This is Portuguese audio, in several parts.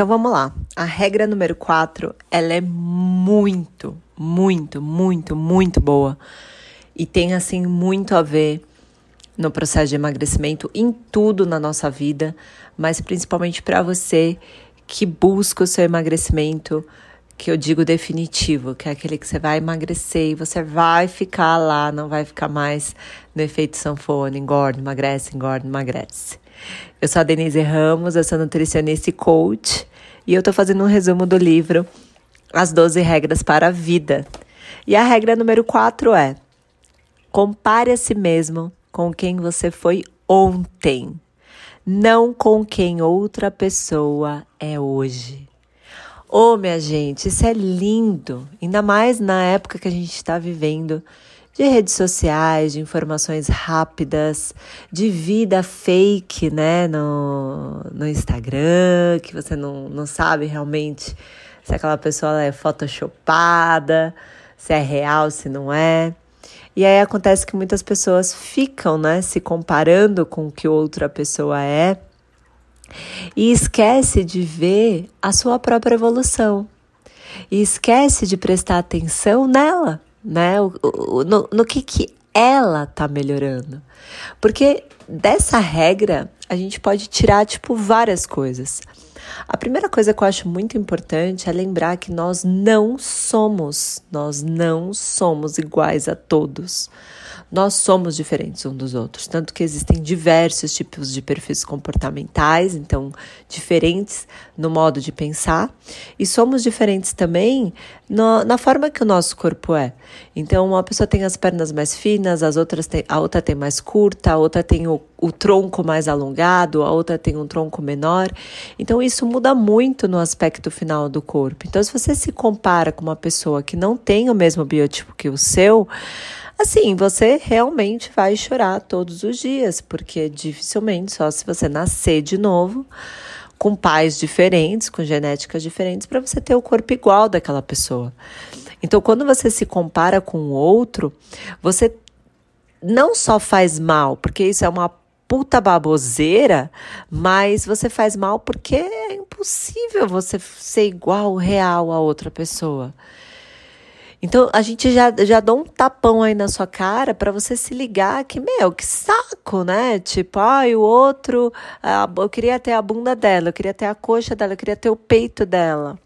Então vamos lá. A regra número 4, ela é muito, muito, muito, muito boa. E tem assim muito a ver no processo de emagrecimento, em tudo na nossa vida, mas principalmente para você que busca o seu emagrecimento, que eu digo definitivo, que é aquele que você vai emagrecer e você vai ficar lá, não vai ficar mais no efeito sanfona, engorda, emagrece, engorda, emagrece. Eu sou a Denise Ramos, eu sou nutricionista e coach, e eu tô fazendo um resumo do livro As 12 Regras para a Vida. E a regra número 4 é: compare a si mesmo com quem você foi ontem, não com quem outra pessoa é hoje. Ô, oh, minha gente, isso é lindo, ainda mais na época que a gente está vivendo de redes sociais, de informações rápidas, de vida fake, né, no, no Instagram, que você não, não sabe realmente se aquela pessoa é photoshopada, se é real, se não é. E aí acontece que muitas pessoas ficam, né, se comparando com o que outra pessoa é e esquece de ver a sua própria evolução. E esquece de prestar atenção nela, né? O, o, no, no que, que ela tá melhorando. Porque dessa regra a gente pode tirar, tipo, várias coisas. A primeira coisa que eu acho muito importante é lembrar que nós não somos, nós não somos iguais a todos. Nós somos diferentes uns dos outros, tanto que existem diversos tipos de perfis comportamentais, então diferentes no modo de pensar, e somos diferentes também no, na forma que o nosso corpo é. Então, uma pessoa tem as pernas mais finas, as outras tem, a outra tem mais curta, a outra tem o, o tronco mais alongado, a outra tem um tronco menor. Então, isso muda muito no aspecto final do corpo. Então, se você se compara com uma pessoa que não tem o mesmo biotipo que o seu, Assim, você realmente vai chorar todos os dias, porque dificilmente, só se você nascer de novo, com pais diferentes, com genéticas diferentes, para você ter o corpo igual daquela pessoa. Então, quando você se compara com o outro, você não só faz mal, porque isso é uma puta baboseira, mas você faz mal porque é impossível você ser igual, real a outra pessoa. Então a gente já, já dá um tapão aí na sua cara para você se ligar que, meu, que saco, né? Tipo, ai, o outro, eu queria ter a bunda dela, eu queria ter a coxa dela, eu queria ter o peito dela.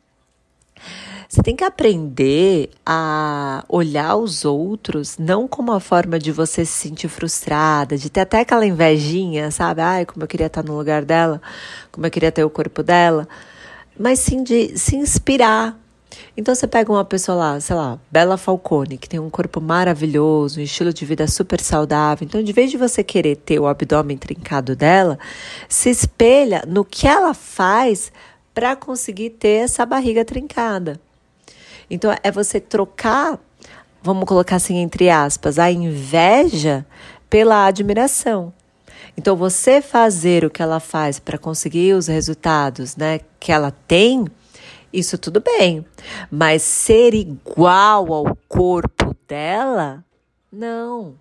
Você tem que aprender a olhar os outros não como uma forma de você se sentir frustrada, de ter até aquela invejinha, sabe? Ai, como eu queria estar no lugar dela, como eu queria ter o corpo dela, mas sim de se inspirar então você pega uma pessoa lá, sei lá, Bela Falcone, que tem um corpo maravilhoso, um estilo de vida super saudável. Então, de vez de você querer ter o abdômen trincado dela, se espelha no que ela faz para conseguir ter essa barriga trincada. Então, é você trocar, vamos colocar assim entre aspas, a inveja pela admiração. Então, você fazer o que ela faz para conseguir os resultados né, que ela tem isso tudo bem. Mas ser igual ao corpo dela, não.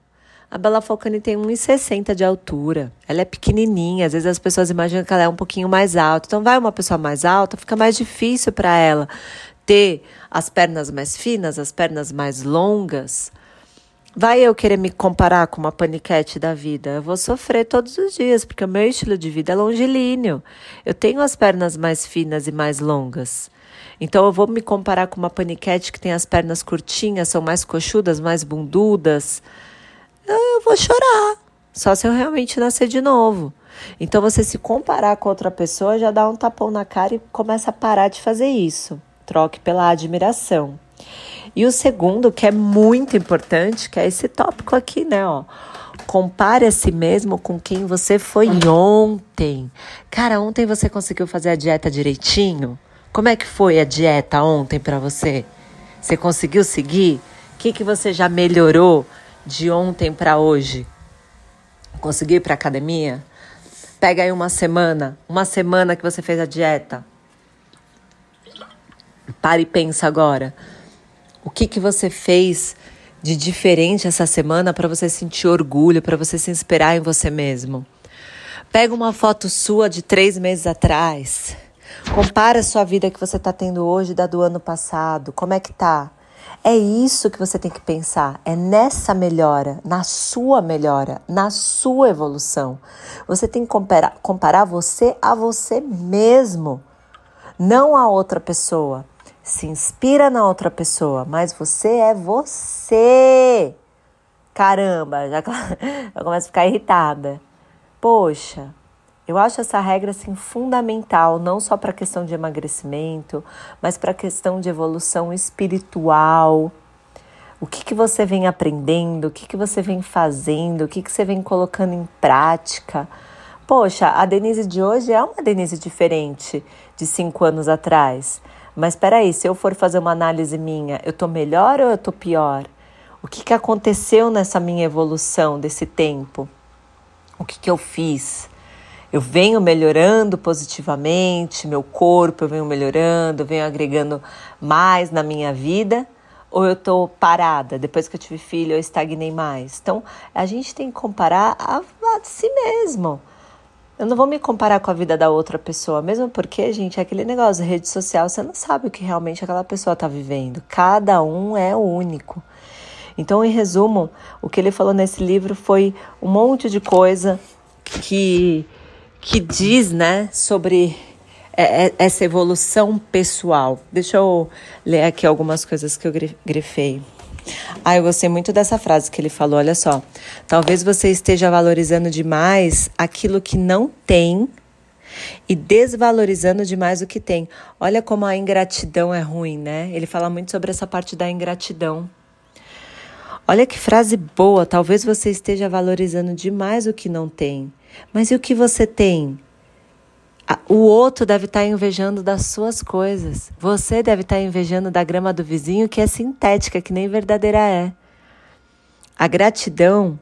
A Bela Falcone tem 1,60 de altura. Ela é pequenininha. Às vezes as pessoas imaginam que ela é um pouquinho mais alta. Então, vai uma pessoa mais alta, fica mais difícil para ela ter as pernas mais finas, as pernas mais longas. Vai eu querer me comparar com uma paniquete da vida? Eu vou sofrer todos os dias, porque o meu estilo de vida é longilíneo. Eu tenho as pernas mais finas e mais longas. Então eu vou me comparar com uma paniquete que tem as pernas curtinhas, são mais coxudas, mais bundudas. Eu vou chorar. Só se eu realmente nascer de novo. Então você se comparar com outra pessoa já dá um tapão na cara e começa a parar de fazer isso. Troque pela admiração. E o segundo, que é muito importante, que é esse tópico aqui, né, ó. Compare a si mesmo com quem você foi ontem. Cara, ontem você conseguiu fazer a dieta direitinho? Como é que foi a dieta ontem para você? Você conseguiu seguir? O que, que você já melhorou de ontem para hoje? Conseguiu ir para academia? Pega aí uma semana, uma semana que você fez a dieta. Pare e pensa agora. O que, que você fez de diferente essa semana para você sentir orgulho, para você se inspirar em você mesmo? Pega uma foto sua de três meses atrás Compara a sua vida que você está tendo hoje da do ano passado. Como é que tá? É isso que você tem que pensar, é nessa melhora, na sua melhora, na sua evolução. Você tem que comparar, comparar você a você mesmo, não a outra pessoa. Se inspira na outra pessoa, mas você é você. Caramba, já, já começo a ficar irritada. Poxa, eu acho essa regra assim fundamental, não só para a questão de emagrecimento, mas para a questão de evolução espiritual. O que, que você vem aprendendo, o que, que você vem fazendo, o que, que você vem colocando em prática. Poxa, a Denise de hoje é uma Denise diferente de cinco anos atrás. Mas espera aí, se eu for fazer uma análise minha, eu tô melhor ou eu tô pior? O que, que aconteceu nessa minha evolução desse tempo? O que, que eu fiz? Eu venho melhorando positivamente, meu corpo eu venho melhorando, eu venho agregando mais na minha vida, ou eu estou parada, depois que eu tive filho eu estagnei mais. Então, a gente tem que comparar a, a si mesmo. Eu não vou me comparar com a vida da outra pessoa, mesmo porque, gente, é aquele negócio, rede social, você não sabe o que realmente aquela pessoa está vivendo. Cada um é único. Então, em resumo, o que ele falou nesse livro foi um monte de coisa que que diz, né, sobre é, é, essa evolução pessoal. Deixa eu ler aqui algumas coisas que eu grifei. Ah, eu gostei muito dessa frase que ele falou. Olha só. Talvez você esteja valorizando demais aquilo que não tem e desvalorizando demais o que tem. Olha como a ingratidão é ruim, né? Ele fala muito sobre essa parte da ingratidão. Olha que frase boa. Talvez você esteja valorizando demais o que não tem mas e o que você tem? O outro deve estar invejando das suas coisas. Você deve estar invejando da grama do vizinho que é sintética, que nem verdadeira é. A gratidão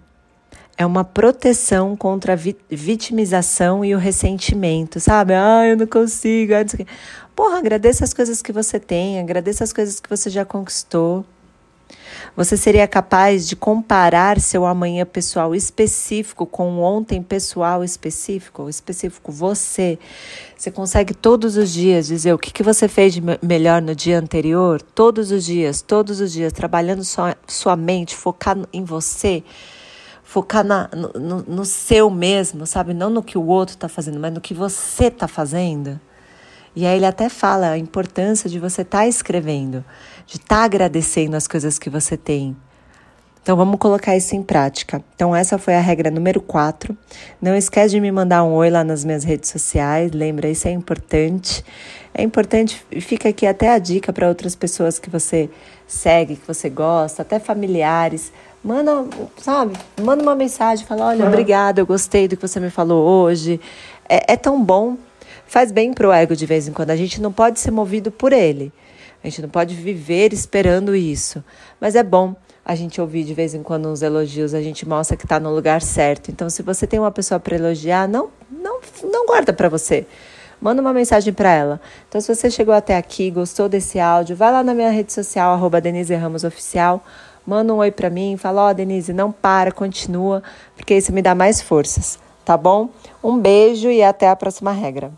é uma proteção contra a vitimização e o ressentimento, sabe? Ah, eu não consigo. Ah, Porra, agradeça as coisas que você tem, agradeça as coisas que você já conquistou. Você seria capaz de comparar seu amanhã pessoal específico com o ontem pessoal específico? Específico você. Você consegue todos os dias dizer o que, que você fez de melhor no dia anterior? Todos os dias, todos os dias, trabalhando sua, sua mente, focar em você focar na, no, no, seu mesmo, sabe? Não no que o outro está fazendo, mas no que você está fazendo. E aí ele até fala a importância de você estar tá escrevendo, de estar tá agradecendo as coisas que você tem. Então vamos colocar isso em prática. Então essa foi a regra número 4. Não esquece de me mandar um oi lá nas minhas redes sociais. Lembra, isso é importante. É importante, fica aqui até a dica para outras pessoas que você segue, que você gosta, até familiares. Manda, sabe, manda uma mensagem, fala, olha, obrigada, eu gostei do que você me falou hoje. É, é tão bom faz bem para o ego de vez em quando. A gente não pode ser movido por ele. A gente não pode viver esperando isso. Mas é bom a gente ouvir de vez em quando uns elogios, a gente mostra que está no lugar certo. Então, se você tem uma pessoa para elogiar, não, não, não guarda para você. Manda uma mensagem para ela. Então, se você chegou até aqui, gostou desse áudio, vai lá na minha rede social, arroba Denise Ramos Oficial, manda um oi para mim, fala, ó, oh, Denise, não para, continua, porque isso me dá mais forças, tá bom? Um beijo e até a próxima regra.